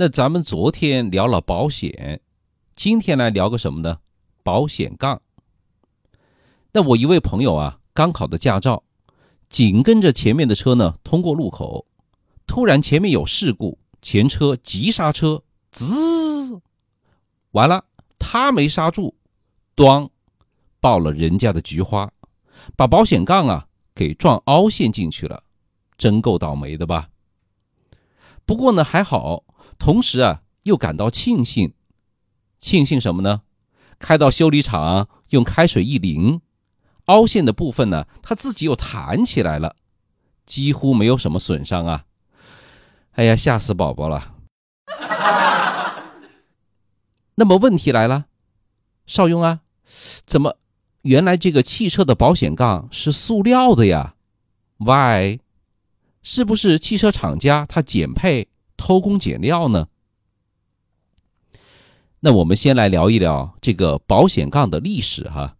那咱们昨天聊了保险，今天来聊个什么呢？保险杠。那我一位朋友啊，刚考的驾照，紧跟着前面的车呢通过路口，突然前面有事故，前车急刹车，滋，完了，他没刹住，咣，爆了人家的菊花，把保险杠啊给撞凹陷进去了，真够倒霉的吧？不过呢还好，同时啊又感到庆幸，庆幸什么呢？开到修理厂用开水一淋。凹陷的部分呢，它自己又弹起来了，几乎没有什么损伤啊！哎呀，吓死宝宝了。那么问题来了，邵雍啊，怎么原来这个汽车的保险杠是塑料的呀？Why？是不是汽车厂家他减配偷工减料呢？那我们先来聊一聊这个保险杠的历史哈。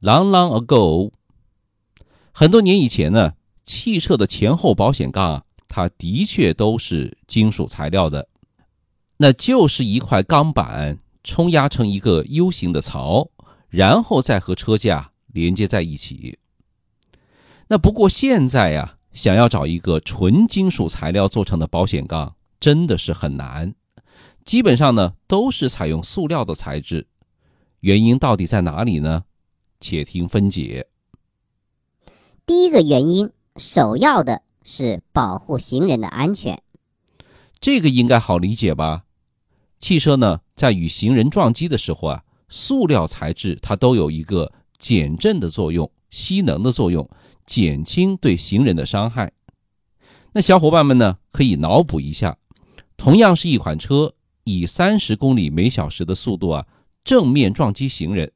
Long long ago，很多年以前呢，汽车的前后保险杠啊，它的确都是金属材料的，那就是一块钢板冲压成一个 U 型的槽，然后再和车架连接在一起。那不过现在呀，想要找一个纯金属材料做成的保险杠，真的是很难，基本上呢都是采用塑料的材质。原因到底在哪里呢？且听分解。第一个原因，首要的是保护行人的安全。这个应该好理解吧？汽车呢，在与行人撞击的时候啊，塑料材质它都有一个减震的作用、吸能的作用，减轻对行人的伤害。那小伙伴们呢，可以脑补一下，同样是一款车，以三十公里每小时的速度啊，正面撞击行人。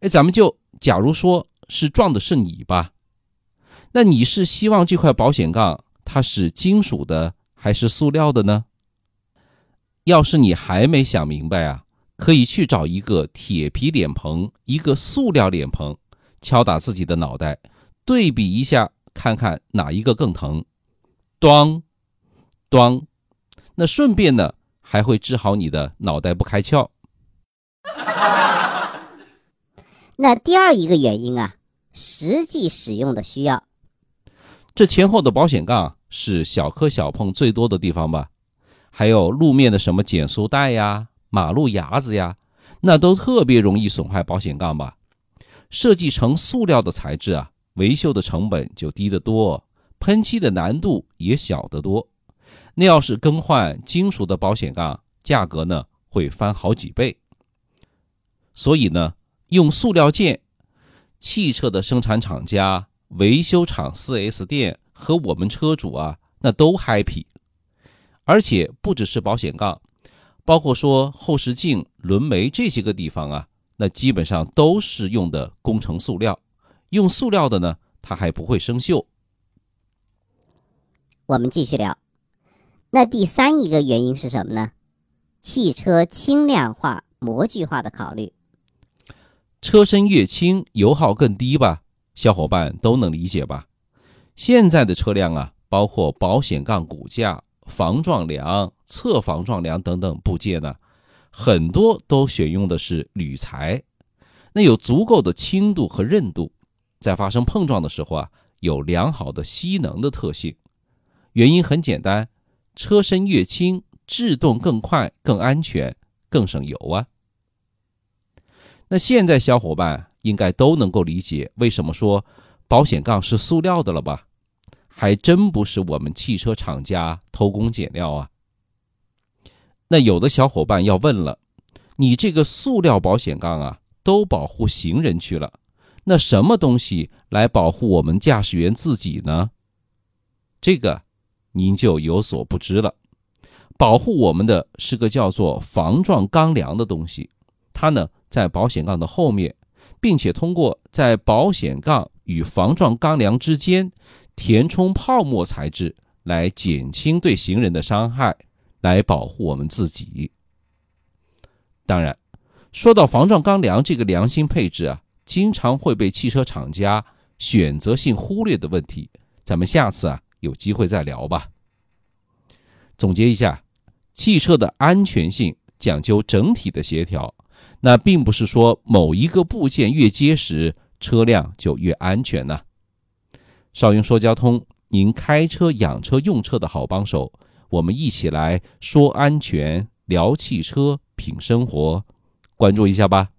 哎，咱们就假如说是撞的是你吧，那你是希望这块保险杠它是金属的还是塑料的呢？要是你还没想明白啊，可以去找一个铁皮脸盆，一个塑料脸盆，敲打自己的脑袋，对比一下，看看哪一个更疼。咚，咚，那顺便呢还会治好你的脑袋不开窍。那第二一个原因啊，实际使用的需要。这前后的保险杠是小磕小碰最多的地方吧？还有路面的什么减速带呀、马路牙子呀，那都特别容易损坏保险杠吧？设计成塑料的材质啊，维修的成本就低得多，喷漆的难度也小得多。那要是更换金属的保险杠，价格呢会翻好几倍。所以呢。用塑料件，汽车的生产厂家、维修厂、4S 店和我们车主啊，那都 happy。而且不只是保险杠，包括说后视镜、轮眉这些个地方啊，那基本上都是用的工程塑料。用塑料的呢，它还不会生锈。我们继续聊。那第三一个原因是什么呢？汽车轻量化、模具化的考虑。车身越轻，油耗更低吧？小伙伴都能理解吧？现在的车辆啊，包括保险杠骨架、防撞梁、侧防撞梁等等部件呢，很多都选用的是铝材，那有足够的轻度和韧度，在发生碰撞的时候啊，有良好的吸能的特性。原因很简单，车身越轻，制动更快、更安全、更省油啊。那现在小伙伴应该都能够理解为什么说保险杠是塑料的了吧？还真不是我们汽车厂家偷工减料啊。那有的小伙伴要问了，你这个塑料保险杠啊，都保护行人去了，那什么东西来保护我们驾驶员自己呢？这个您就有所不知了。保护我们的是个叫做防撞钢梁的东西，它呢。在保险杠的后面，并且通过在保险杠与防撞钢梁之间填充泡沫材质，来减轻对行人的伤害，来保护我们自己。当然，说到防撞钢梁这个良心配置啊，经常会被汽车厂家选择性忽略的问题，咱们下次啊有机会再聊吧。总结一下，汽车的安全性讲究整体的协调，那并不是说某一个部件越结实，车辆就越安全呢。少云说交通，您开车、养车、用车的好帮手。我们一起来说安全、聊汽车、品生活，关注一下吧。